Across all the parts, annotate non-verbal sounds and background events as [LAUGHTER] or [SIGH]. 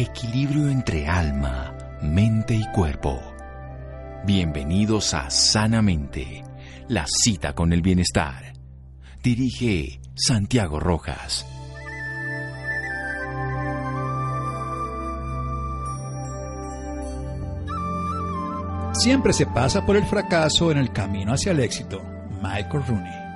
Equilibrio entre alma, mente y cuerpo. Bienvenidos a Sanamente, la cita con el bienestar. Dirige Santiago Rojas. Siempre se pasa por el fracaso en el camino hacia el éxito. Michael Rooney.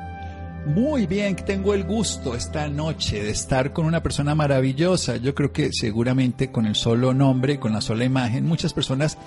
Muy bien, tengo el gusto esta noche de estar con una persona maravillosa. Yo creo que seguramente con el solo nombre, con la sola imagen, muchas personas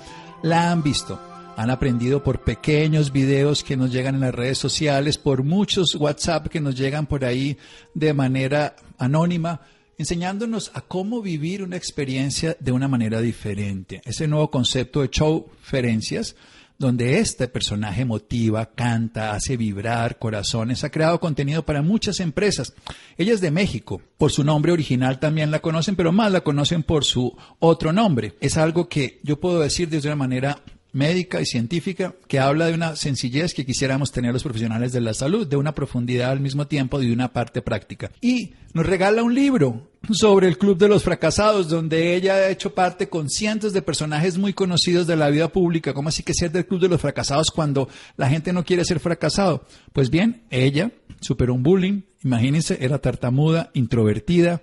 la han visto. Han aprendido por pequeños videos que nos llegan en las redes sociales, por muchos WhatsApp que nos llegan por ahí de manera anónima, enseñándonos a cómo vivir una experiencia de una manera diferente. Ese nuevo concepto de showferencias donde este personaje motiva, canta, hace vibrar corazones, ha creado contenido para muchas empresas. Ella es de México, por su nombre original también la conocen, pero más la conocen por su otro nombre. Es algo que yo puedo decir de una manera médica y científica que habla de una sencillez que quisiéramos tener los profesionales de la salud, de una profundidad al mismo tiempo y de una parte práctica. Y nos regala un libro sobre el Club de los Fracasados, donde ella ha hecho parte con cientos de personajes muy conocidos de la vida pública. ¿Cómo así que ser del Club de los Fracasados cuando la gente no quiere ser fracasado? Pues bien, ella superó un bullying, imagínense, era tartamuda, introvertida,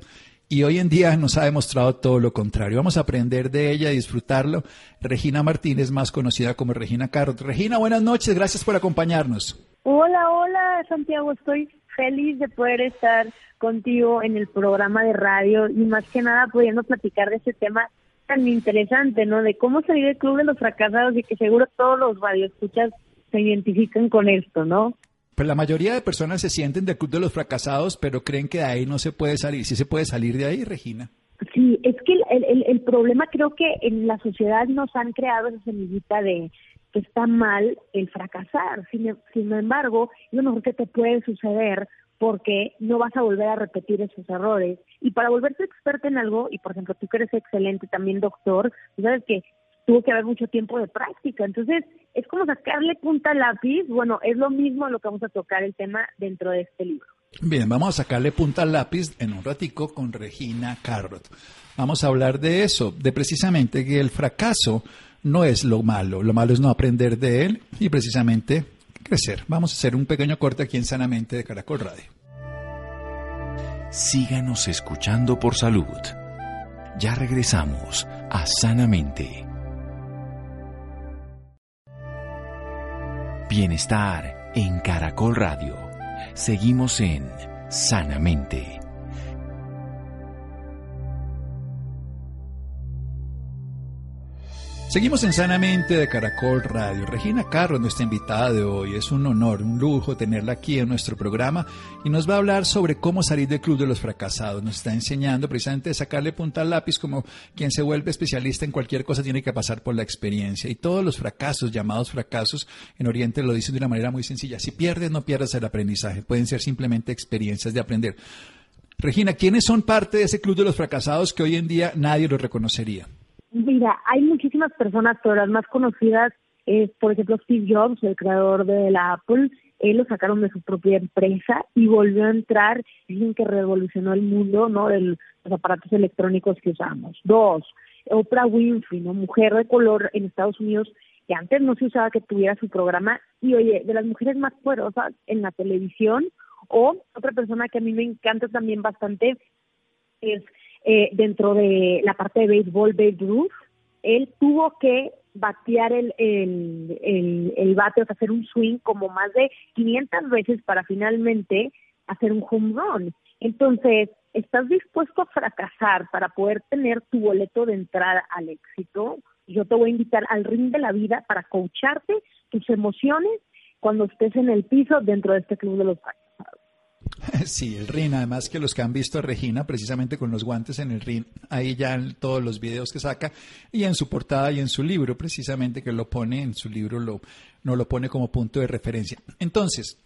y hoy en día nos ha demostrado todo lo contrario. Vamos a aprender de ella y disfrutarlo. Regina Martínez, más conocida como Regina Carrot. Regina, buenas noches, gracias por acompañarnos. Hola, hola, Santiago, estoy feliz de poder estar contigo en el programa de radio y más que nada pudiendo platicar de este tema tan interesante, ¿no? De cómo salir del club de los fracasados y que seguro todos los radioescuchas se identifican con esto, ¿no? Pues la mayoría de personas se sienten del club de los fracasados, pero creen que de ahí no se puede salir. ¿Sí se puede salir de ahí, Regina? Sí, es que el, el, problema creo que en la sociedad nos han creado esa semillita de que está mal el fracasar. Sin, sin embargo, es lo mejor que te puede suceder porque no vas a volver a repetir esos errores. Y para volverte experta en algo, y por ejemplo tú que eres excelente también doctor, sabes que tuvo que haber mucho tiempo de práctica. Entonces, es como sacarle punta al lápiz. Bueno, es lo mismo lo que vamos a tocar el tema dentro de este libro. Bien, vamos a sacarle punta al lápiz en un ratico con Regina Carrot. Vamos a hablar de eso, de precisamente que el fracaso no es lo malo, lo malo es no aprender de él y precisamente crecer. Vamos a hacer un pequeño corte aquí en Sanamente de Caracol Radio. Síganos escuchando por salud. Ya regresamos a Sanamente. Bienestar en Caracol Radio. Seguimos en Sanamente. Seguimos en Sanamente de Caracol Radio. Regina Carro, nuestra invitada de hoy. Es un honor, un lujo tenerla aquí en nuestro programa y nos va a hablar sobre cómo salir del Club de los Fracasados. Nos está enseñando precisamente a sacarle punta al lápiz como quien se vuelve especialista en cualquier cosa tiene que pasar por la experiencia. Y todos los fracasos, llamados fracasos, en Oriente lo dicen de una manera muy sencilla. Si pierdes, no pierdas el aprendizaje. Pueden ser simplemente experiencias de aprender. Regina, ¿quiénes son parte de ese Club de los Fracasados que hoy en día nadie lo reconocería? Mira, hay muchísimas personas, pero las más conocidas es, por ejemplo, Steve Jobs, el creador de la Apple. Él lo sacaron de su propia empresa y volvió a entrar, dicen que revolucionó el mundo, ¿no? De los aparatos electrónicos que usamos. Dos, Oprah Winfrey, ¿no? Mujer de color en Estados Unidos, que antes no se usaba que tuviera su programa. Y oye, de las mujeres más poderosas en la televisión, o otra persona que a mí me encanta también bastante es eh, dentro de la parte de béisbol, Babe Ruth, él tuvo que batear el, el, el, el bate, o sea, hacer un swing como más de 500 veces para finalmente hacer un home run. Entonces, ¿estás dispuesto a fracasar para poder tener tu boleto de entrada al éxito? Yo te voy a invitar al ring de la vida para coacharte tus emociones cuando estés en el piso dentro de este club de los [LAUGHS] Sí, el RIN, además que los que han visto a Regina precisamente con los guantes en el RIN, ahí ya en todos los videos que saca y en su portada y en su libro, precisamente que lo pone en su libro, lo, no lo pone como punto de referencia. Entonces,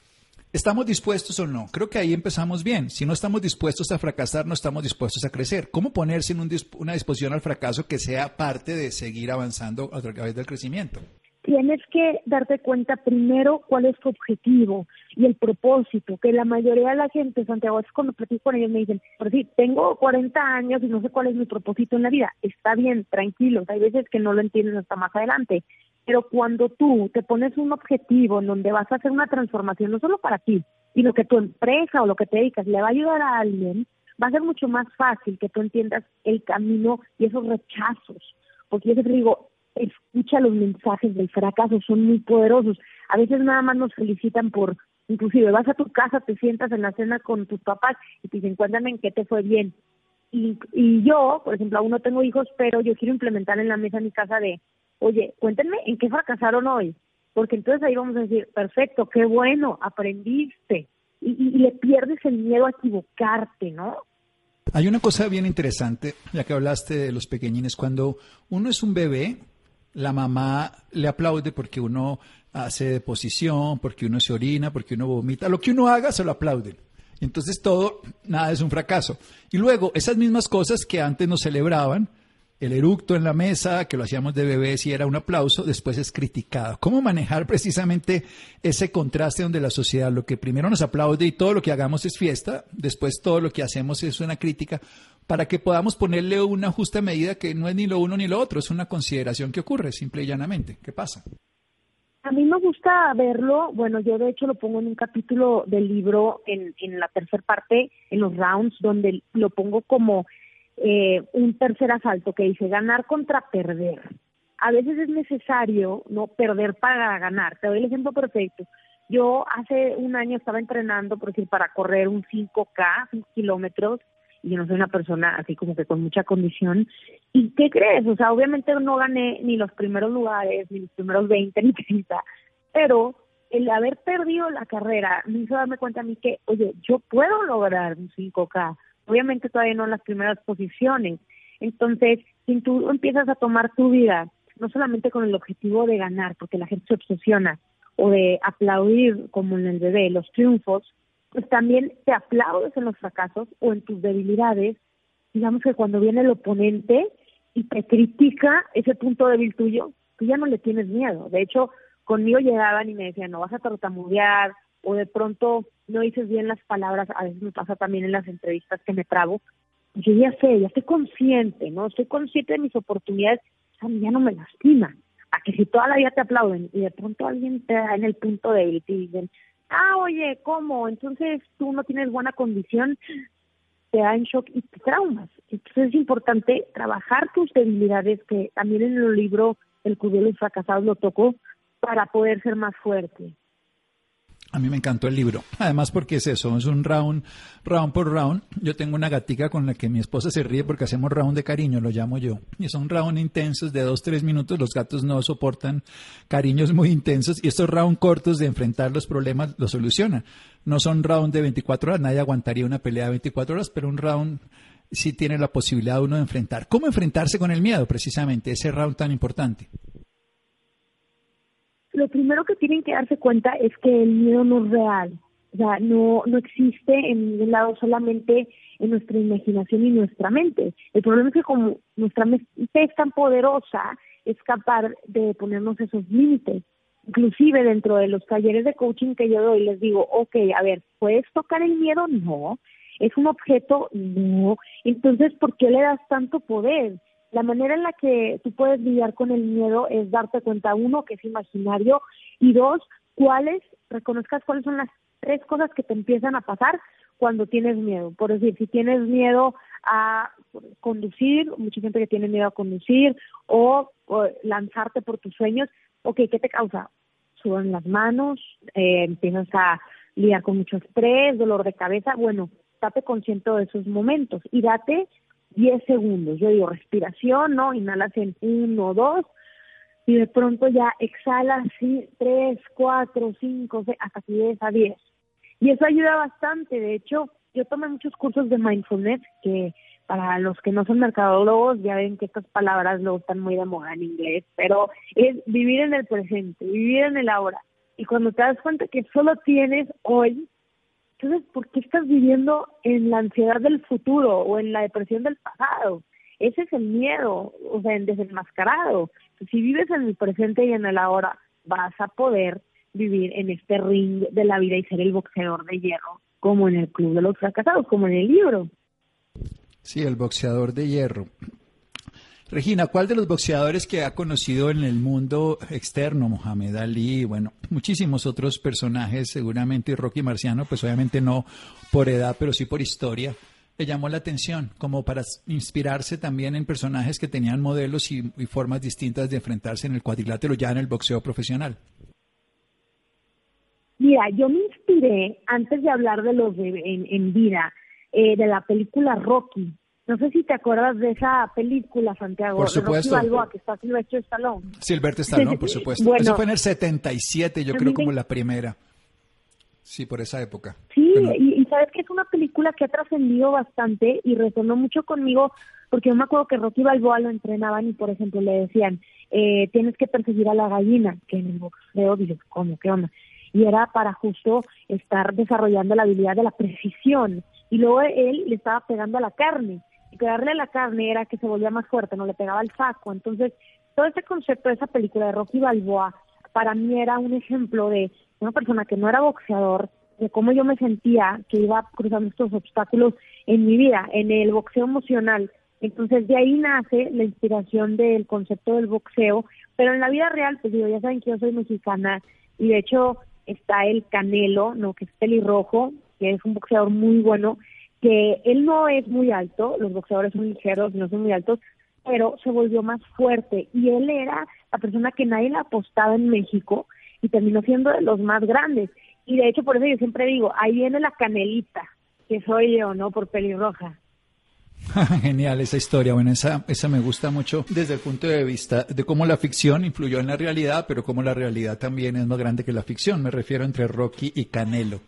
¿estamos dispuestos o no? Creo que ahí empezamos bien. Si no estamos dispuestos a fracasar, no estamos dispuestos a crecer. ¿Cómo ponerse en una disposición al fracaso que sea parte de seguir avanzando a través del crecimiento? Tienes que darte cuenta primero cuál es tu objetivo y el propósito, que la mayoría de la gente, Santiago, es cuando platico con ellos me dicen, por sí, tengo 40 años y no sé cuál es mi propósito en la vida. Está bien, tranquilos, hay veces que no lo entiendes hasta más adelante, pero cuando tú te pones un objetivo en donde vas a hacer una transformación, no solo para ti, sino que tu empresa o lo que te dedicas le va a ayudar a alguien, va a ser mucho más fácil que tú entiendas el camino y esos rechazos. Porque yo te digo, escucha los mensajes del fracaso, son muy poderosos. A veces nada más nos felicitan por, inclusive vas a tu casa, te sientas en la cena con tus papás y te dicen, cuéntame en qué te fue bien. Y, y yo, por ejemplo, aún no tengo hijos, pero yo quiero implementar en la mesa en mi casa de, oye, cuéntenme en qué fracasaron hoy. Porque entonces ahí vamos a decir, perfecto, qué bueno, aprendiste. Y, y, y le pierdes el miedo a equivocarte, ¿no? Hay una cosa bien interesante, ya que hablaste de los pequeñines, cuando uno es un bebé, la mamá le aplaude porque uno hace deposición, porque uno se orina, porque uno vomita. Lo que uno haga se lo aplauden. Entonces todo, nada es un fracaso. Y luego, esas mismas cosas que antes nos celebraban, el eructo en la mesa, que lo hacíamos de bebés y era un aplauso, después es criticado. ¿Cómo manejar precisamente ese contraste donde la sociedad lo que primero nos aplaude y todo lo que hagamos es fiesta, después todo lo que hacemos es una crítica, para que podamos ponerle una justa medida que no es ni lo uno ni lo otro, es una consideración que ocurre simple y llanamente. ¿Qué pasa? A mí me gusta verlo, bueno, yo de hecho lo pongo en un capítulo del libro en, en la tercera parte, en los rounds, donde lo pongo como eh, un tercer asalto que dice ganar contra perder. A veces es necesario no perder para ganar. Te doy el ejemplo perfecto. Yo hace un año estaba entrenando, por decir, para correr un 5K, 5 kilómetros, y yo no soy una persona así como que con mucha condición. ¿Y qué crees? O sea, obviamente no gané ni los primeros lugares, ni los primeros 20, [LAUGHS] ni 30, pero el haber perdido la carrera me hizo darme cuenta a mí que, oye, yo puedo lograr un 5K, obviamente todavía no en las primeras posiciones. Entonces, si tú empiezas a tomar tu vida, no solamente con el objetivo de ganar, porque la gente se obsesiona, o de aplaudir, como en el bebé, los triunfos, pues también te aplaudes en los fracasos o en tus debilidades. Digamos que cuando viene el oponente y te critica ese punto débil tuyo, tú ya no le tienes miedo. De hecho, conmigo llegaban y me decían, no vas a tartamudear, o de pronto no dices bien las palabras, a veces me pasa también en las entrevistas que me trabo, yo ya sé, ya estoy consciente, ¿no? Estoy consciente de mis oportunidades, a ya no me lastima. A que si toda la vida te aplauden y de pronto alguien te da en el punto débil y te dicen, ah, oye, ¿cómo? Entonces tú no tienes buena condición, te da en shock y te traumas. Entonces es importante trabajar tus debilidades, que también en el libro El Cubio de Fracasados lo tocó, para poder ser más fuerte. A mí me encantó el libro. Además porque es eso, es un round, round por round. Yo tengo una gatica con la que mi esposa se ríe porque hacemos round de cariño, lo llamo yo. Y son round intensos de dos, tres minutos. Los gatos no soportan cariños muy intensos y estos round cortos de enfrentar los problemas los solucionan. No son round de 24 horas, nadie aguantaría una pelea de 24 horas, pero un round sí tiene la posibilidad uno de enfrentar. ¿Cómo enfrentarse con el miedo precisamente, ese round tan importante? Lo primero que tienen que darse cuenta es que el miedo no es real. O sea, no, no existe en ningún lado solamente en nuestra imaginación y nuestra mente. El problema es que como nuestra mente es tan poderosa, es capaz de ponernos esos límites. Inclusive dentro de los talleres de coaching que yo doy, les digo, ok, a ver, ¿puedes tocar el miedo? No. ¿Es un objeto? No. Entonces, ¿por qué le das tanto poder? La manera en la que tú puedes lidiar con el miedo es darte cuenta, uno, que es imaginario, y dos, cuáles, reconozcas cuáles son las tres cosas que te empiezan a pasar cuando tienes miedo. Por decir, si tienes miedo a conducir, mucha gente que tiene miedo a conducir, o, lanzarte por tus sueños, ok, ¿qué te causa? Sudan las manos, eh, empiezas a lidiar con mucho estrés, dolor de cabeza, bueno, date consciente de esos momentos y date 10 segundos. Yo digo respiración, ¿no? Inhalas en 1, 2 y de pronto ya exhalas 3, 4, 5, hasta que llegues a 10. Y eso ayuda bastante. De hecho, yo tomé muchos cursos de mindfulness que para los que no son mercadólogos ya ven que estas palabras luego están muy de moda en inglés, pero es vivir en el presente, vivir en el ahora. Y cuando te das cuenta que solo tienes hoy, entonces, ¿por qué estás viviendo en la ansiedad del futuro o en la depresión del pasado? ese es el miedo, o sea, en desenmascarado. Si vives en el presente y en el ahora, vas a poder vivir en este ring de la vida y ser el boxeador de hierro, como en el Club de los Fracasados, como en el libro. Sí, el boxeador de hierro. Regina, ¿cuál de los boxeadores que ha conocido en el mundo externo, Mohamed Ali, bueno, muchísimos otros personajes, seguramente Rocky Marciano, pues obviamente no por edad, pero sí por historia, le llamó la atención, como para inspirarse también en personajes que tenían modelos y, formas distintas de enfrentarse en el cuadrilátero ya en el boxeo profesional? Mira, yo me inspiré, antes de hablar de los de, en, vida, eh, de la película Rocky, no sé si te acuerdas de esa película, Santiago. Por supuesto. De Rocky que está Silvestre Stallone. Silvestre Stallone, por supuesto. Eso fue en el 77, yo creo, como la primera. Sí, por esa época. Sí, y, sabes que es una película que ha trascendido bastante y resonó mucho conmigo porque yo me acuerdo que Rocky Balboa lo entrenaban y, por ejemplo, le decían, eh, tienes que perseguir a la gallina, que en el boxeo, dices, ¿cómo? ¿Qué onda? Y era para justo estar desarrollando la habilidad de la precisión. Y luego él le estaba pegando a la carne y pegarle la carne era que se volvía más fuerte, no le pegaba el saco. Entonces, todo ese concepto de esa película de Rocky Balboa para mí era un ejemplo de una persona que no era boxeador, de cómo yo me sentía que iba cruzando estos obstáculos en mi vida, en el boxeo emocional. Entonces de ahí nace la inspiración del concepto del boxeo, pero en la vida real, pues digo, ya saben que yo soy mexicana y de hecho está el Canelo, no que es pelirrojo, que es un boxeador muy bueno, que él no es muy alto, los boxeadores son ligeros, no son muy altos, pero se volvió más fuerte y él era la persona que nadie le apostaba en México y terminó siendo de los más grandes. Y de hecho, por eso yo siempre digo, ahí viene la canelita, que soy yo, ¿no? Por pelirroja. [LAUGHS] Genial esa historia. Bueno, esa, esa me gusta mucho desde el punto de vista de cómo la ficción influyó en la realidad, pero cómo la realidad también es más grande que la ficción. Me refiero entre Rocky y Canelo.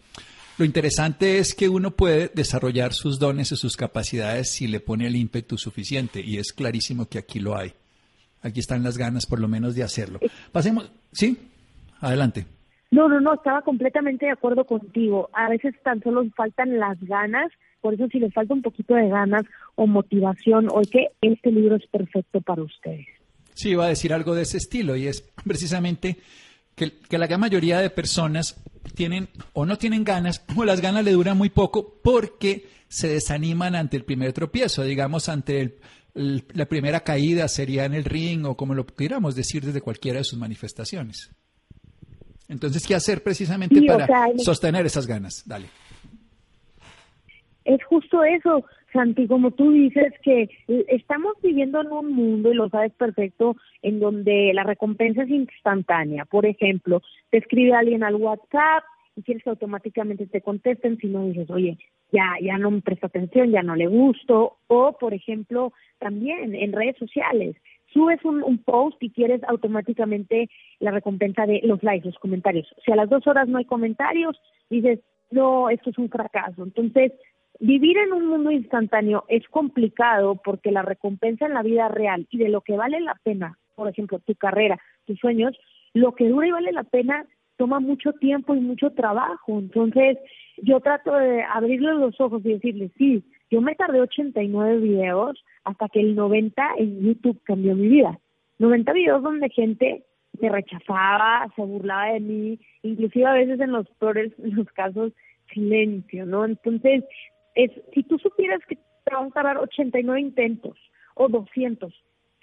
Lo interesante es que uno puede desarrollar sus dones y sus capacidades si le pone el ímpetu suficiente y es clarísimo que aquí lo hay. Aquí están las ganas por lo menos de hacerlo. Pasemos, ¿sí? Adelante. No, no, no, estaba completamente de acuerdo contigo. A veces tan solo faltan las ganas, por eso si les falta un poquito de ganas o motivación, hoy que este libro es perfecto para ustedes. Sí, iba a decir algo de ese estilo y es precisamente que, que la gran mayoría de personas tienen o no tienen ganas [LAUGHS] o las ganas le duran muy poco porque se desaniman ante el primer tropiezo, digamos, ante la primera caída sería en el ring o como lo pudiéramos decir desde cualquiera de sus manifestaciones. Entonces, ¿qué hacer precisamente para sostener esas ganas? Dale. Es justo eso, Santi, como tú dices, que estamos viviendo en un mundo, y lo sabes perfecto, en donde la recompensa es instantánea. Por ejemplo, te escribe alguien al WhatsApp y quieres que automáticamente te contesten, si no dices, oye, ya, ya no me presta atención, ya no le gusto. O, por ejemplo, también en redes sociales, subes un, un, post y quieres automáticamente la recompensa de los likes, los comentarios. Si a las dos horas no hay comentarios, dices, no, esto es un fracaso. Entonces, Vivir en un mundo instantáneo es complicado porque la recompensa en la vida real y de lo que vale la pena, por ejemplo, tu carrera, tus sueños, lo que dura y vale la pena toma mucho tiempo y mucho trabajo. Entonces, yo trato de abrirle los ojos y decirle, sí, yo me tardé 89 videos hasta que el 90 en YouTube cambió mi vida. 90 videos donde gente me rechazaba, se burlaba de mí, inclusive a veces en los peores los casos silencio, ¿no? Entonces, es si tú supieras que te van a tardar 89 intentos o 200,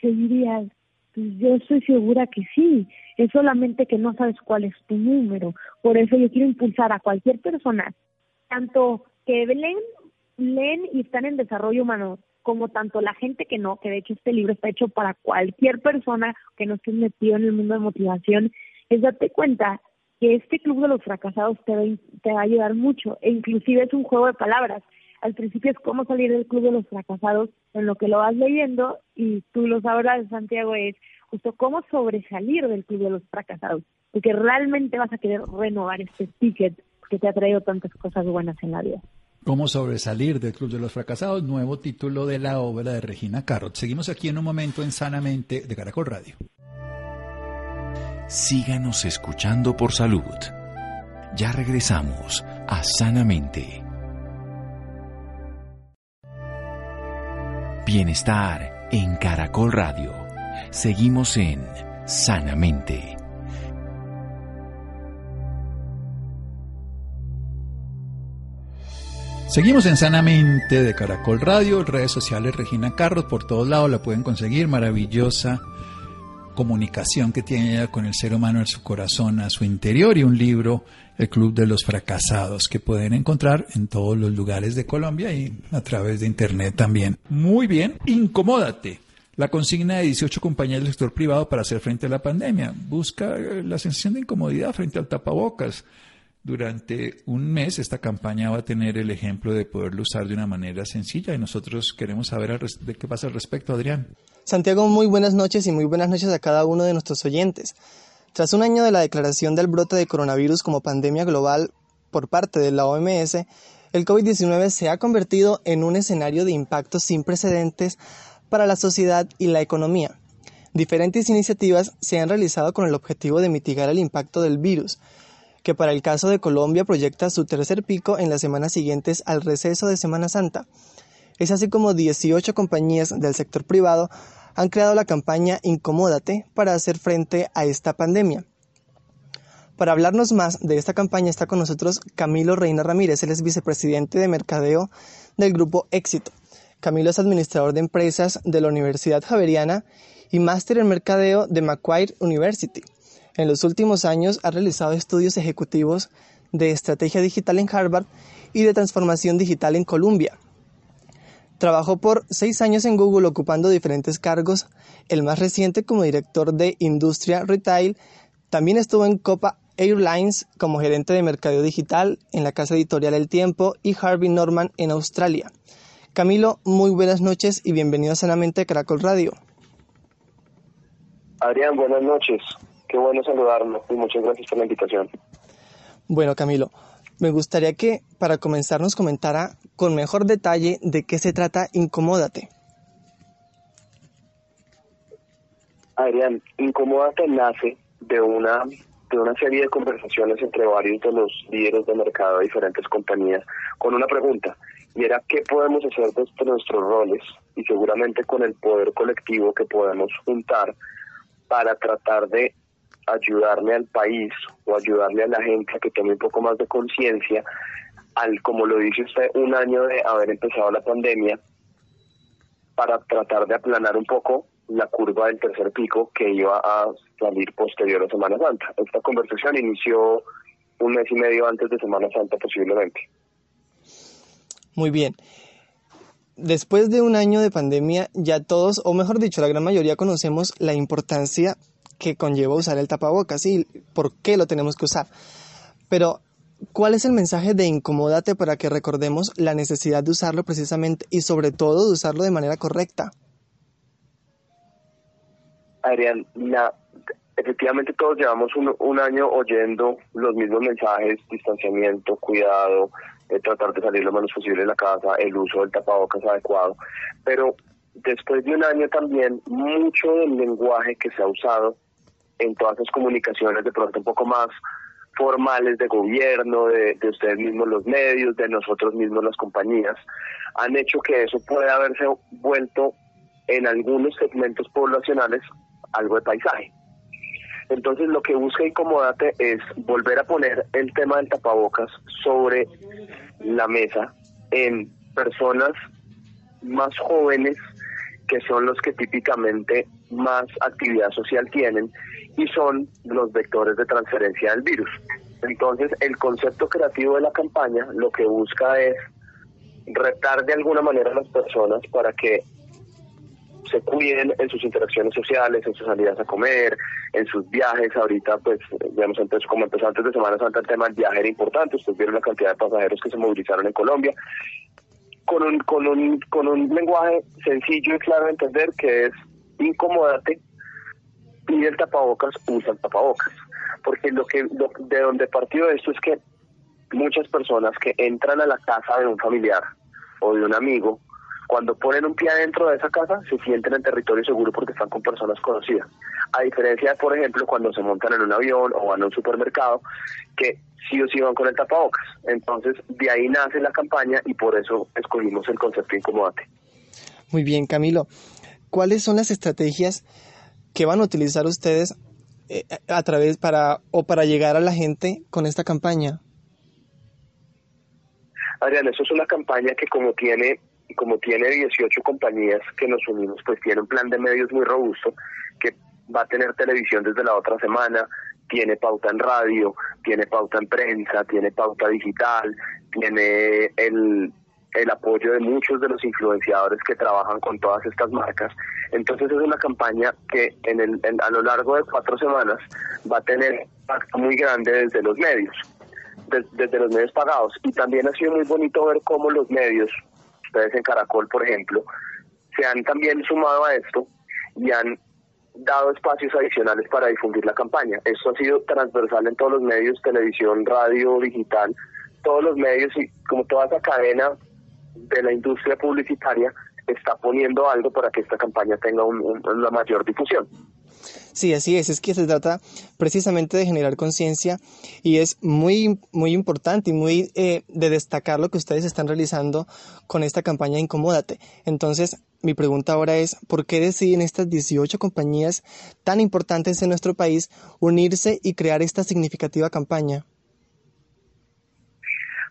seguirías, pues yo estoy segura que sí, es solamente que no sabes cuál es tu número. Por eso yo quiero impulsar a cualquier persona, tanto que leen, leen y están en desarrollo humano, como tanto la gente que no, que de hecho este libro está hecho para cualquier persona que no esté metido en el mundo de motivación, es darte cuenta que este club de los fracasados te va, te va a ayudar mucho e inclusive es un juego de palabras al principio es cómo salir del club de los fracasados, en lo que lo vas leyendo y tú lo sabrás, Santiago, es justo cómo sobresalir del club de los fracasados, porque realmente vas a querer renovar este ticket que te ha traído tantas cosas buenas en la vida. ¿Cómo sobresalir del Club de los Fracasados? Nuevo título de la obra de Regina Carrot. Seguimos aquí en un momento en Sanamente de Caracol Radio. Síganos escuchando por salud. Ya regresamos a Sanamente. Bienestar En Caracol Radio, seguimos en Sanamente. Seguimos en Sanamente de Caracol Radio, redes sociales Regina Carros, por todos lados la pueden conseguir, maravillosa comunicación que tiene ella con el ser humano en su corazón, a su interior y un libro, El Club de los Fracasados, que pueden encontrar en todos los lugares de Colombia y a través de Internet también. Muy bien, incomódate. La consigna de 18 compañías del sector privado para hacer frente a la pandemia. Busca la sensación de incomodidad frente al tapabocas. Durante un mes esta campaña va a tener el ejemplo de poderlo usar de una manera sencilla y nosotros queremos saber de qué pasa al respecto, Adrián. Santiago, muy buenas noches y muy buenas noches a cada uno de nuestros oyentes. Tras un año de la declaración del brote de coronavirus como pandemia global por parte de la OMS, el COVID-19 se ha convertido en un escenario de impactos sin precedentes para la sociedad y la economía. Diferentes iniciativas se han realizado con el objetivo de mitigar el impacto del virus, que para el caso de Colombia proyecta su tercer pico en las semanas siguientes al receso de Semana Santa. Es así como 18 compañías del sector privado han creado la campaña Incomódate para hacer frente a esta pandemia. Para hablarnos más de esta campaña está con nosotros Camilo Reina Ramírez, él es vicepresidente de mercadeo del grupo Éxito. Camilo es administrador de empresas de la Universidad Javeriana y máster en mercadeo de Macquarie University. En los últimos años ha realizado estudios ejecutivos de estrategia digital en Harvard y de transformación digital en Columbia. Trabajó por seis años en Google ocupando diferentes cargos, el más reciente como director de Industria Retail. También estuvo en Copa Airlines como gerente de mercadeo digital en la casa editorial El Tiempo y Harvey Norman en Australia. Camilo, muy buenas noches y bienvenido a Sanamente a Caracol Radio. Adrián, buenas noches. Qué bueno saludarlo y muchas gracias por la invitación. Bueno, Camilo, me gustaría que para comenzar nos comentara con mejor detalle de qué se trata Incomódate. Adrián, Incomódate nace de una de una serie de conversaciones entre varios de los líderes de mercado de diferentes compañías con una pregunta y era qué podemos hacer desde nuestros roles y seguramente con el poder colectivo que podemos juntar para tratar de ayudarle al país o ayudarle a la gente a que tome un poco más de conciencia al, como lo dice usted, un año de haber empezado la pandemia para tratar de aplanar un poco la curva del tercer pico que iba a salir posterior a Semana Santa. Esta conversación inició un mes y medio antes de Semana Santa posiblemente. Muy bien. Después de un año de pandemia, ya todos, o mejor dicho, la gran mayoría conocemos la importancia que conlleva usar el tapabocas y por qué lo tenemos que usar. Pero, ¿cuál es el mensaje de incomódate para que recordemos la necesidad de usarlo precisamente y sobre todo de usarlo de manera correcta? Adrián, efectivamente todos llevamos un, año oyendo los mismos mensajes, distanciamiento, cuidado, eh, tratar de salir lo menos posible de la casa, el uso del tapabocas adecuado, pero después de un año también mucho del lenguaje que se ha usado en todas las comunicaciones de pronto un poco más formales de gobierno, de, ustedes mismos los medios, de nosotros mismos las compañías, han hecho que eso pueda haberse vuelto en algunos segmentos poblacionales algo de paisaje. Entonces lo que busca Incomodate es volver a poner el tema del tapabocas sobre la mesa en personas más jóvenes que son los que típicamente más actividad social tienen y son los vectores de transferencia del virus. Entonces, el concepto creativo de la campaña lo que busca es retar de alguna manera a las personas para que se cuiden en sus interacciones sociales, en sus salidas a comer, en sus viajes. Ahorita, pues, digamos, antes, como empezó antes de Semana Santa, el tema del viaje era importante. Ustedes vieron la cantidad de pasajeros que se movilizaron en Colombia. Con un, con un, con un lenguaje sencillo y claro de entender que es incomodate, pide el tapabocas, usa el tapabocas. Porque lo que de donde partió esto es que muchas personas que entran a la casa de un familiar o de un amigo, cuando ponen un pie adentro de esa casa, se sienten en territorio seguro porque están con personas conocidas. A diferencia de, por ejemplo, cuando se montan en un avión o van a un supermercado, que sí o sí van con el tapabocas. Entonces, de ahí nace la campaña y por eso escogimos el concepto incomodate. Muy bien, Camilo. ¿cuáles son las estrategias que van a utilizar ustedes eh, a través para o para llegar a la gente con esta campaña? Adrián, eso es una campaña que como tiene como tiene 18 compañías que nos unimos, pues tiene un plan de medios muy robusto que va a tener televisión desde la otra semana, tiene pauta en radio, tiene pauta en prensa, tiene pauta digital, tiene el, el apoyo de muchos de los influenciadores que trabajan con todas estas marcas. Entonces es una campaña que en el, a lo largo de cuatro semanas va a tener impacto muy grande desde los medios, desde los medios pagados. Y también ha sido muy bonito ver cómo los medios, ustedes en Caracol, por ejemplo, se han también sumado a esto y han dado espacios adicionales para difundir la campaña. Esto ha sido transversal en todos los medios, televisión, radio, digital, todos los medios y como toda esa cadena de la industria publicitaria está poniendo algo para que esta campaña tenga una mayor difusión. Sí, así es, es que se trata precisamente de generar conciencia y es muy, muy importante y muy eh, de destacar lo que ustedes están realizando con esta campaña Incomódate. Entonces, mi pregunta ahora es, ¿por qué deciden estas 18 compañías tan importantes en nuestro país unirse y crear esta significativa campaña?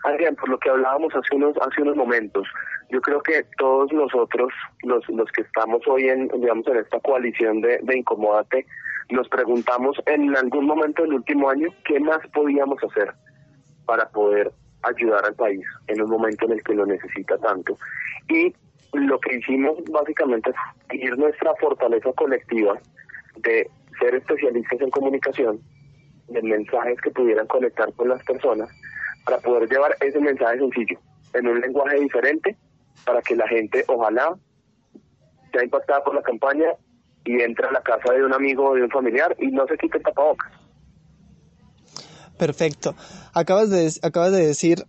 Adrián, por lo que hablábamos hace unos, hace unos momentos, yo creo que todos nosotros, los, los que estamos hoy en, digamos, en esta coalición de, de Incomódate, nos preguntamos en algún momento del último año qué más podíamos hacer para poder ayudar al país en un momento en el que lo necesita tanto. Y lo que hicimos básicamente es seguir nuestra fortaleza colectiva de ser especialistas en comunicación, de mensajes que pudieran conectar con las personas, para poder llevar ese mensaje sencillo en un lenguaje diferente, para que la gente ojalá sea impactada por la campaña y entre a la casa de un amigo o de un familiar y no se quite el tapabocas. Perfecto. Acabas de, acabas de decir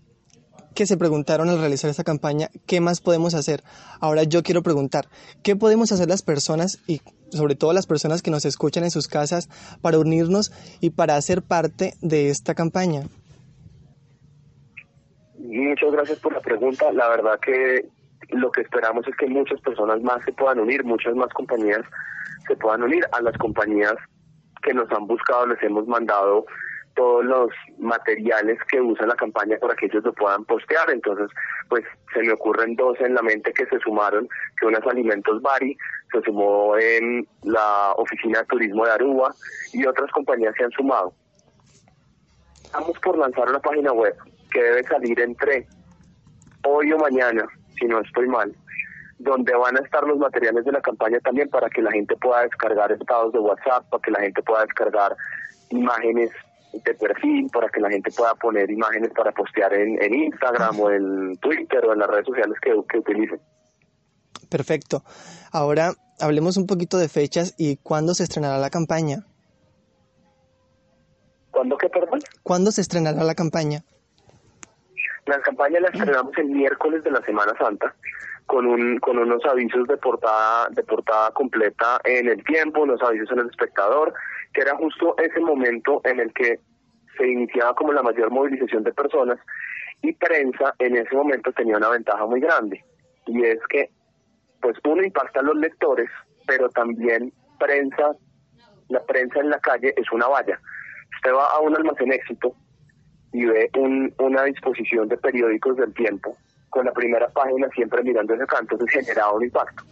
que se preguntaron al realizar esta campaña, ¿qué más podemos hacer? Ahora yo quiero preguntar, ¿qué podemos hacer las personas y sobre todo las personas que nos escuchan en sus casas para unirnos y para hacer parte de esta campaña? Muchas gracias por la pregunta. La verdad que lo que esperamos es que muchas personas más se puedan unir, muchas más compañías se puedan unir a las compañías que nos han buscado, les hemos mandado todos los materiales que usa la campaña para que ellos lo puedan postear. Entonces, pues se me ocurren dos en la mente que se sumaron, que unas Alimentos Bari se sumó en la Oficina de Turismo de Aruba y otras compañías se han sumado. Estamos por lanzar una página web que debe salir entre hoy o mañana, si no estoy mal, donde van a estar los materiales de la campaña también para que la gente pueda descargar estados de WhatsApp, para que la gente pueda descargar imágenes de perfil para que la gente pueda poner imágenes para postear en, Instagram o en Twitter o en las redes sociales que, que utilicen. Perfecto. Ahora hablemos un poquito de fechas y cuándo se estrenará la campaña. ¿Cuándo qué, perdón? ¿Cuándo se estrenará la campaña? La campaña la estrenamos el miércoles de la Semana Santa con un con unos avisos de portada de portada completa en el tiempo, unos avisos en el espectador que era justo ese momento en el que se iniciaba como la mayor movilización de personas y prensa en ese momento tenía una ventaja muy grande. Y es que pues uno impacta a los lectores pero también prensa la prensa en la calle es una valla. Usted va a un almacén éxito y ve una disposición de periódicos del tiempo con la primera página siempre mirando ese canto, entonces generaba un impacto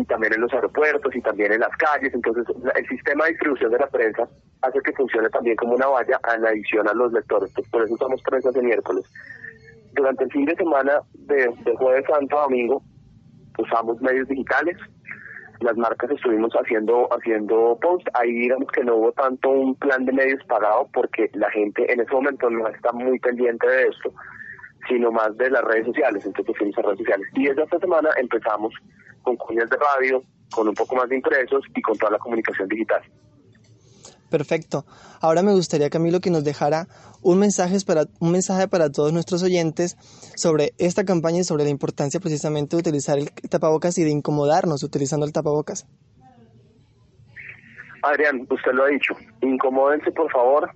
y también en los aeropuertos y también en las calles. Entonces, el sistema de distribución de la prensa hace que funcione también como una valla en adición a los lectores. Pues por eso usamos prensa de miércoles. Durante el fin de semana de, jueves santo a domingo usamos medios digitales. Las marcas estuvimos haciendo haciendo post. Ahí digamos que no hubo tanto un plan de medios pagado porque la gente en ese momento no está muy pendiente de esto, sino más de las redes sociales. Entonces fuimos a redes sociales. Y desde esta semana empezamos con cuñas de radio, con un poco más de impresos y con toda la comunicación digital. Perfecto. Ahora me gustaría, Camilo, que nos dejara un mensaje para, un mensaje para todos nuestros oyentes sobre esta campaña y sobre la importancia precisamente de utilizar el tapabocas y de incomodarnos utilizando el tapabocas. Adrián, usted lo ha dicho. Incomódense, por favor.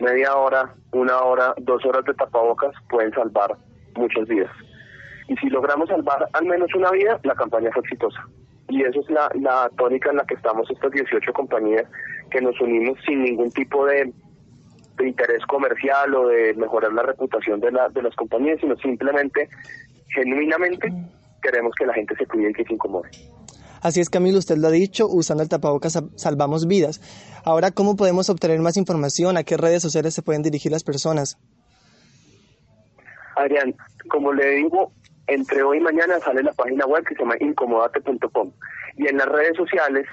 Media hora, una hora, dos horas de tapabocas pueden salvar muchas vidas Y si logramos salvar al menos una vida, la campaña fue exitosa. Y esa es la, la tónica en la que estamos estas 18 compañías que nos unimos sin ningún tipo de, de interés comercial o de mejorar la reputación de, la, de las compañías, sino simplemente, genuinamente, queremos que la gente se cuide y que se incomode. Así es, Camilo, usted lo ha dicho, usando el tapabocas salvamos vidas. Ahora, ¿cómo podemos obtener más información? ¿A qué redes sociales se pueden dirigir las personas? Adrián, como le digo, entre hoy y mañana sale la página web que se llama incomodate.com y en las redes sociales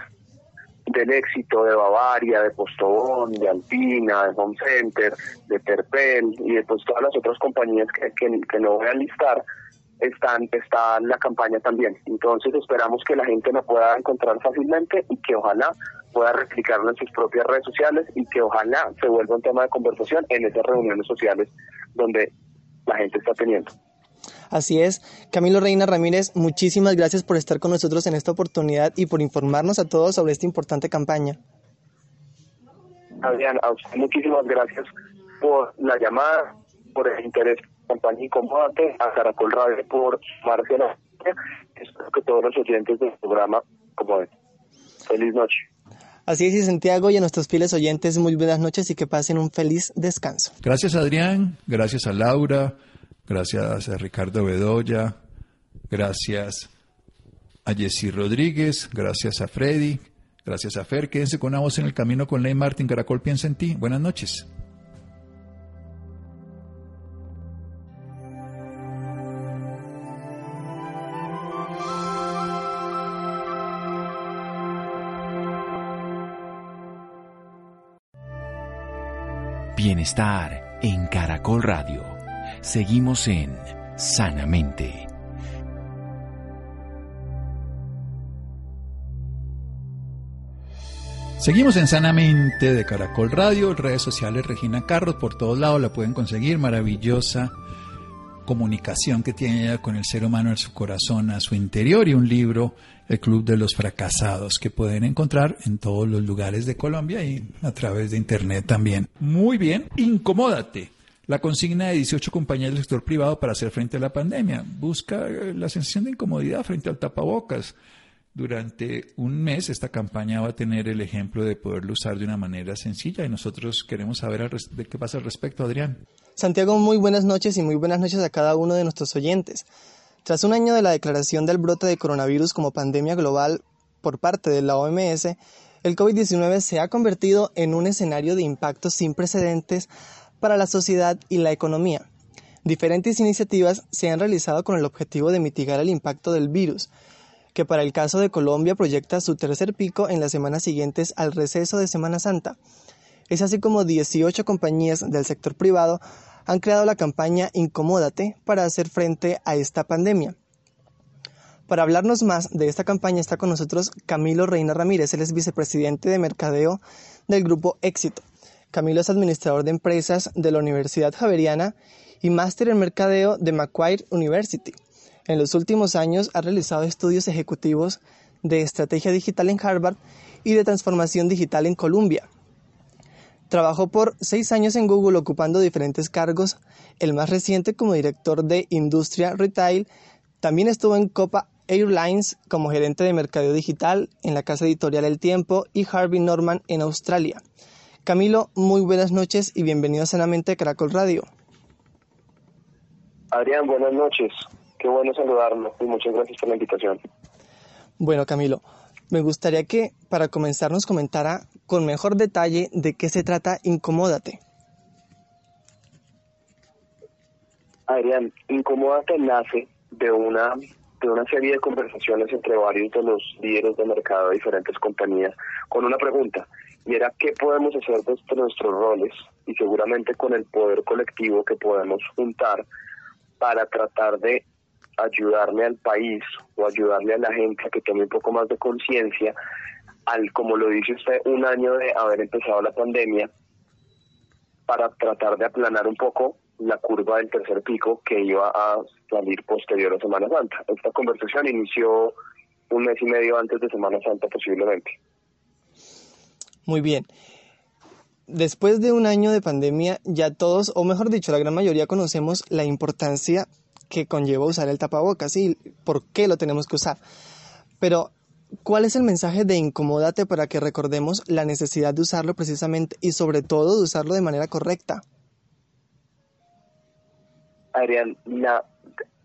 del éxito de Bavaria, de Postobón, de Alpina, de Home Center, de Terpel y de pues, todas las otras compañías que, que, no voy a listar, están, está la campaña también. Entonces esperamos que la gente la pueda encontrar fácilmente y que ojalá pueda replicarlo en sus propias redes sociales y que ojalá se vuelva un tema de conversación en esas reuniones sociales donde la gente está teniendo. Así es. Camilo Reina Ramírez, muchísimas gracias por estar con nosotros en esta oportunidad y por informarnos a todos sobre esta importante campaña. Adrián, a usted muchísimas gracias por la llamada, por el interés campaña Incomodate, a Caracol Radio por Marcela. Espero que todos los oyentes del programa como Feliz noche. Así es, y Santiago y a nuestros fieles oyentes, muy buenas noches y que pasen un feliz descanso. Gracias, Adrián. Gracias a Laura. Gracias a Ricardo Bedoya. Gracias a Jessy Rodríguez. Gracias a Freddy. Gracias a Fer. Quédense con una voz en el camino con Ley Martín. Caracol piensa en ti. Buenas noches. Bienestar en Caracol Radio. Seguimos en Sanamente. Seguimos en Sanamente de Caracol Radio, redes sociales Regina Carros, por todos lados la pueden conseguir, maravillosa comunicación que tiene ella con el ser humano en su corazón, a su interior y un libro, El Club de los Fracasados, que pueden encontrar en todos los lugares de Colombia y a través de internet también. Muy bien, incomódate. La consigna de 18 compañías del sector privado para hacer frente a la pandemia busca eh, la sensación de incomodidad frente al tapabocas. Durante un mes esta campaña va a tener el ejemplo de poderlo usar de una manera sencilla y nosotros queremos saber de qué pasa al respecto, Adrián. Santiago, muy buenas noches y muy buenas noches a cada uno de nuestros oyentes. Tras un año de la declaración del brote de coronavirus como pandemia global por parte de la OMS, el COVID-19 se ha convertido en un escenario de impactos sin precedentes para la sociedad y la economía. Diferentes iniciativas se han realizado con el objetivo de mitigar el impacto del virus, que para el caso de Colombia proyecta su tercer pico en las semanas siguientes al receso de Semana Santa. Es así como 18 compañías del sector privado han creado la campaña Incomódate para hacer frente a esta pandemia. Para hablarnos más de esta campaña está con nosotros Camilo Reina Ramírez, él es vicepresidente de mercadeo del grupo Éxito. Camilo es administrador de empresas de la Universidad Javeriana y máster en mercadeo de Macquarie University. En los últimos años ha realizado estudios ejecutivos de estrategia digital en Harvard y de transformación digital en Columbia. Trabajó por seis años en Google ocupando diferentes cargos, el más reciente como director de Industria Retail. También estuvo en Copa Airlines como gerente de mercadeo digital en la casa editorial El Tiempo y Harvey Norman en Australia. Camilo, muy buenas noches y bienvenido a Caracol Radio. Adrián, buenas noches. Qué bueno saludarlo y muchas gracias por la invitación. Bueno, Camilo, me gustaría que para comenzar nos comentara con mejor detalle de qué se trata Incomódate. Adrián, Incomódate nace de una de una serie de conversaciones entre varios de los líderes de mercado de diferentes compañías con una pregunta y era qué podemos hacer desde nuestros roles y seguramente con el poder colectivo que podemos juntar para tratar de ayudarle al país o ayudarle a la gente a que tome un poco más de conciencia al, como lo dice usted, un año de haber empezado la pandemia para tratar de aplanar un poco la curva del tercer pico que iba a salir posterior a Semana Santa. Esta conversación inició un mes y medio antes de Semana Santa posiblemente. Muy bien. Después de un año de pandemia, ya todos, o mejor dicho, la gran mayoría conocemos la importancia que conlleva usar el tapabocas y por qué lo tenemos que usar. Pero, ¿cuál es el mensaje de incomódate para que recordemos la necesidad de usarlo precisamente y sobre todo de usarlo de manera correcta? Adrián,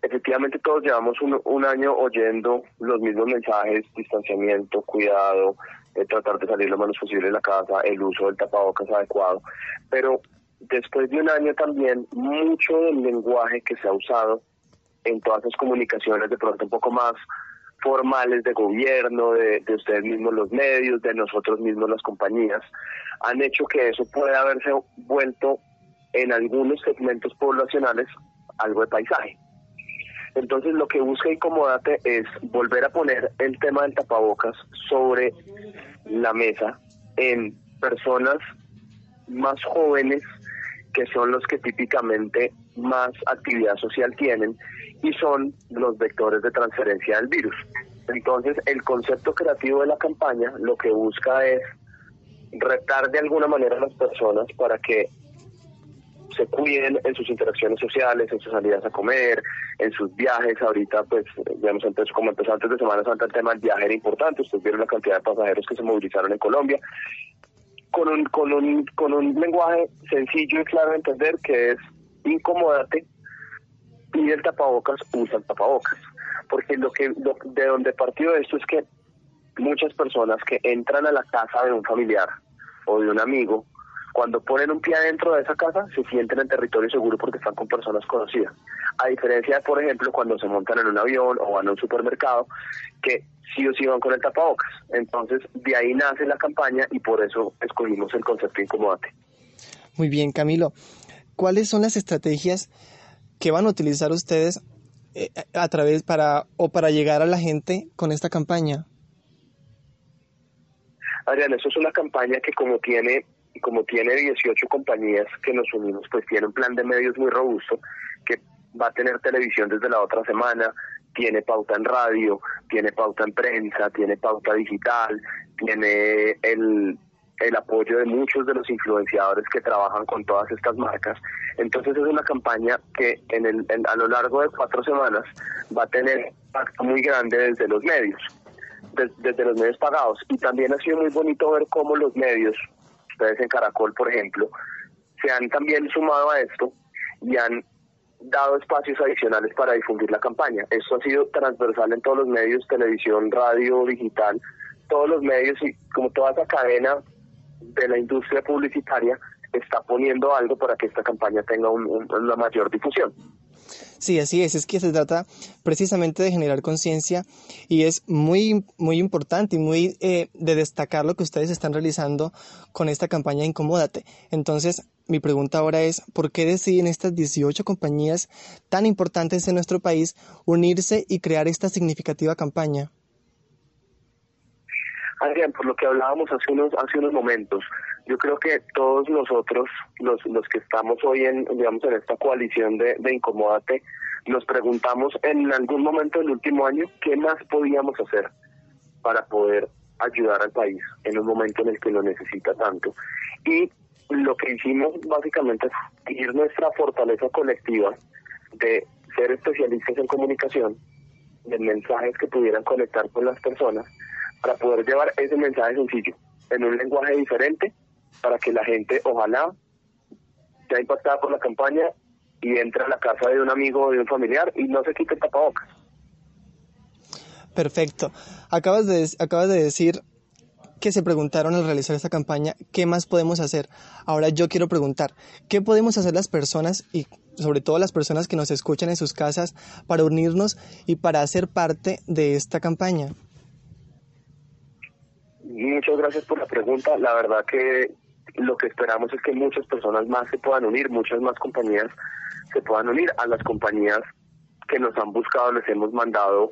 efectivamente todos llevamos un, un, año oyendo los mismos mensajes, distanciamiento, cuidado, eh, tratar de salir lo menos posible de la casa, el uso del tapabocas adecuado, pero después de un año también mucho del lenguaje que se ha usado en todas las comunicaciones de pronto un poco más formales de gobierno, de, de, ustedes mismos los medios, de nosotros mismos las compañías, han hecho que eso pueda haberse vuelto en algunos segmentos poblacionales algo de paisaje. Entonces lo que busca Incomodate es volver a poner el tema del tapabocas sobre la mesa en personas más jóvenes que son los que típicamente más actividad social tienen y son los vectores de transferencia del virus. Entonces, el concepto creativo de la campaña lo que busca es retar de alguna manera a las personas para que se cuiden en sus interacciones sociales, en sus salidas a comer, en sus viajes. Ahorita, pues, digamos, antes, como empezó antes de Semana Santa, el tema del viaje era importante. Ustedes vieron la cantidad de pasajeros que se movilizaron en Colombia con un, con un, con un lenguaje sencillo y claro de entender que es incomodate, pide el tapabocas, usa el tapabocas. Porque lo que de donde partió esto es que muchas personas que entran a la casa de un familiar o de un amigo, cuando ponen un pie adentro de esa casa, se sienten en territorio seguro porque están con personas conocidas. A diferencia de, por ejemplo, cuando se montan en un avión o van a un supermercado, que sí o sí van con el tapabocas. Entonces, de ahí nace la campaña y por eso escogimos el concepto incomodate. Muy bien, Camilo. ¿Cuáles son las estrategias que van a utilizar ustedes eh, a través para o para llegar a la gente con esta campaña? Adrián, eso es una campaña que como tiene como tiene 18 compañías que nos unimos, pues tiene un plan de medios muy robusto que va a tener televisión desde la otra semana, tiene pauta en radio, tiene pauta en prensa, tiene pauta digital, tiene el, el apoyo de muchos de los influenciadores que trabajan con todas estas marcas. Entonces es una campaña que en el, a lo largo de cuatro semanas va a tener impacto muy grande desde los medios, desde los medios pagados. Y también ha sido muy bonito ver cómo los medios, ustedes en Caracol por ejemplo, se han también sumado a esto y han dado espacios adicionales para difundir la campaña. Esto ha sido transversal en todos los medios, televisión, radio, digital, todos los medios y como toda esa cadena de la industria publicitaria está poniendo algo para que esta campaña tenga una mayor difusión. Sí, así es, es que se trata precisamente de generar conciencia y es muy, muy importante y muy eh, de destacar lo que ustedes están realizando con esta campaña Incomódate. Entonces, mi pregunta ahora es, ¿por qué deciden estas 18 compañías tan importantes en nuestro país unirse y crear esta significativa campaña? Adrián, por lo que hablábamos hace unos, hace unos momentos, yo creo que todos nosotros, los, los que estamos hoy en, digamos, en esta coalición de, de Incomódate, nos preguntamos en algún momento del último año qué más podíamos hacer para poder ayudar al país en un momento en el que lo necesita tanto. Y lo que hicimos básicamente es seguir nuestra fortaleza colectiva de ser especialistas en comunicación, de mensajes que pudieran conectar con las personas, para poder llevar ese mensaje sencillo en un lenguaje diferente para que la gente ojalá sea impactada por la campaña y entre a la casa de un amigo o de un familiar y no se quite el tapabocas. Perfecto. Acabas de, acabas de decir que se preguntaron al realizar esta campaña, ¿qué más podemos hacer? Ahora yo quiero preguntar, ¿qué podemos hacer las personas y sobre todo las personas que nos escuchan en sus casas para unirnos y para hacer parte de esta campaña? Muchas gracias por la pregunta. La verdad que lo que esperamos es que muchas personas más se puedan unir, muchas más compañías se puedan unir a las compañías que nos han buscado, les hemos mandado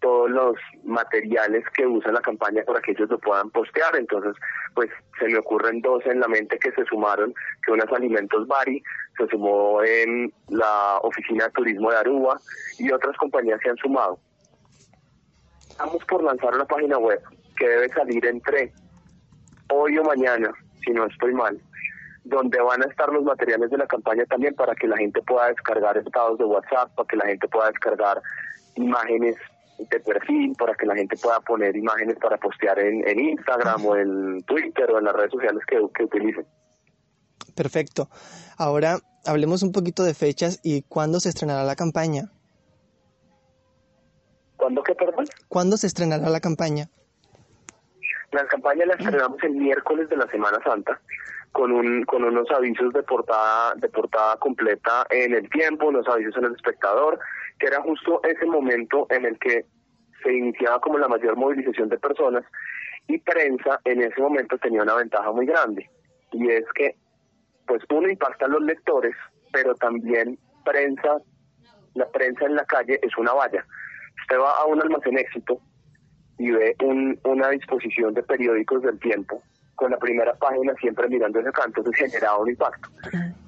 todos los materiales que usa la campaña para que ellos lo puedan postear. Entonces, pues se me ocurren dos en la mente que se sumaron, que unas Alimentos Bari se sumó en la Oficina de Turismo de Aruba y otras compañías se han sumado. Estamos por lanzar una página web que debe salir entre hoy o mañana, si no estoy mal, donde van a estar los materiales de la campaña también para que la gente pueda descargar estados de WhatsApp, para que la gente pueda descargar imágenes de perfil, para que la gente pueda poner imágenes para postear en, Instagram o en Twitter o en las redes sociales que, que utilicen. Perfecto. Ahora hablemos un poquito de fechas y cuándo se estrenará la campaña. ¿Cuándo qué, perdón? ¿Cuándo se estrenará la campaña? La campaña la estrenamos el miércoles de la Semana Santa con un con unos avisos de portada de portada completa en el tiempo, unos avisos en el espectador, que era justo ese momento en el que se iniciaba como la mayor movilización de personas y prensa en ese momento tenía una ventaja muy grande y es que pues uno impacta a los lectores, pero también prensa, la prensa en la calle es una valla. Usted va a un almacén éxito y ve una disposición de periódicos del tiempo con la primera página siempre mirando ese canto, eso generaba un impacto.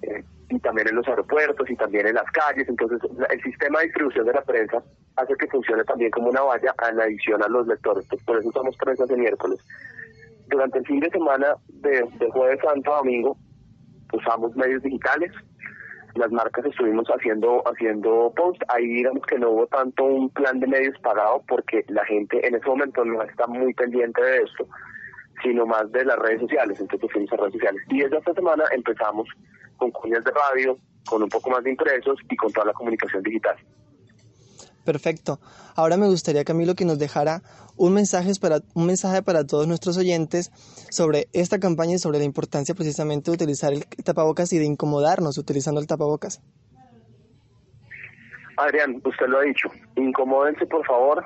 Eh, y también en los aeropuertos y también en las calles, entonces el sistema de distribución de la prensa hace que funcione también como una valla en adición a los lectores, pues por eso usamos prensa de miércoles. Durante el fin de semana de, de jueves santo a domingo usamos medios digitales, las marcas estuvimos haciendo haciendo post, ahí digamos que no hubo tanto un plan de medios pagado porque la gente en ese momento no está muy pendiente de esto, sino más de las redes sociales, entonces fuimos a redes sociales. Y desde esta semana empezamos con cuñas de radio, con un poco más de impresos y con toda la comunicación digital. Perfecto. Ahora me gustaría, Camilo, que nos dejara un mensaje para, un mensaje para todos nuestros oyentes sobre esta campaña y sobre la importancia precisamente de utilizar el tapabocas y de incomodarnos utilizando el tapabocas. Adrián, usted lo ha dicho, incomódense por favor,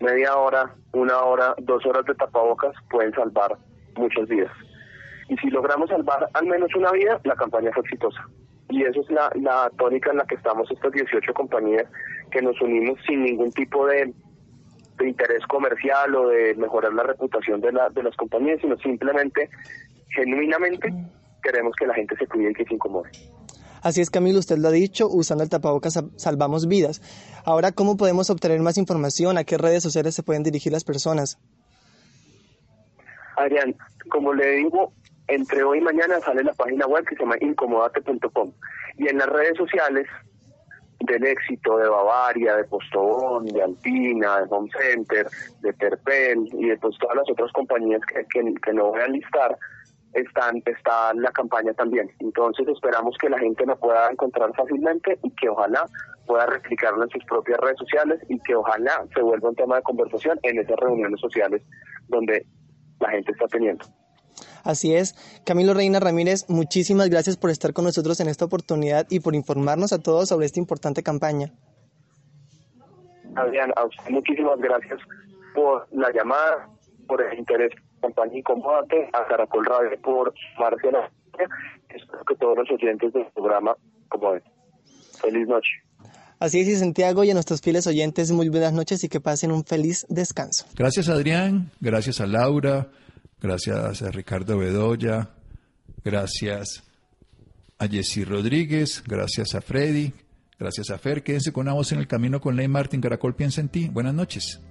media hora, una hora, dos horas de tapabocas pueden salvar muchos días. Y si logramos salvar al menos una vida, la campaña fue exitosa. Y eso es la, la tónica en la que estamos estas 18 compañías que nos unimos sin ningún tipo de, de interés comercial o de mejorar la reputación de, la, de las compañías, sino simplemente, genuinamente, queremos que la gente se cuide y que se incomode. Así es, Camilo, usted lo ha dicho, usando el tapabocas salvamos vidas. Ahora, ¿cómo podemos obtener más información? ¿A qué redes sociales se pueden dirigir las personas? Adrián, como le digo, entre hoy y mañana sale la página web que se llama incomodate.com y en las redes sociales del éxito de Bavaria, de Postobón, de Alpina, de Home Center, de Terpel y de pues, todas las otras compañías que, que no voy a listar, están, está la campaña también. Entonces esperamos que la gente la pueda encontrar fácilmente y que ojalá pueda replicarlo en sus propias redes sociales y que ojalá se vuelva un tema de conversación en esas reuniones sociales donde la gente está teniendo. Así es. Camilo Reina Ramírez, muchísimas gracias por estar con nosotros en esta oportunidad y por informarnos a todos sobre esta importante campaña. Adrián, muchísimas gracias por la llamada, por el interés compañía Incomodate, a Caracol Radio por Marcela. Espero que todos los oyentes del programa como Feliz noche. Así es, y Santiago y a nuestros fieles oyentes, muy buenas noches y que pasen un feliz descanso. Gracias, Adrián. Gracias a Laura. Gracias a Ricardo Bedoya. Gracias a Jessy Rodríguez. Gracias a Freddy. Gracias a Fer. Quédense con una voz en el camino con Ley Martín. Caracol piensa en ti. Buenas noches.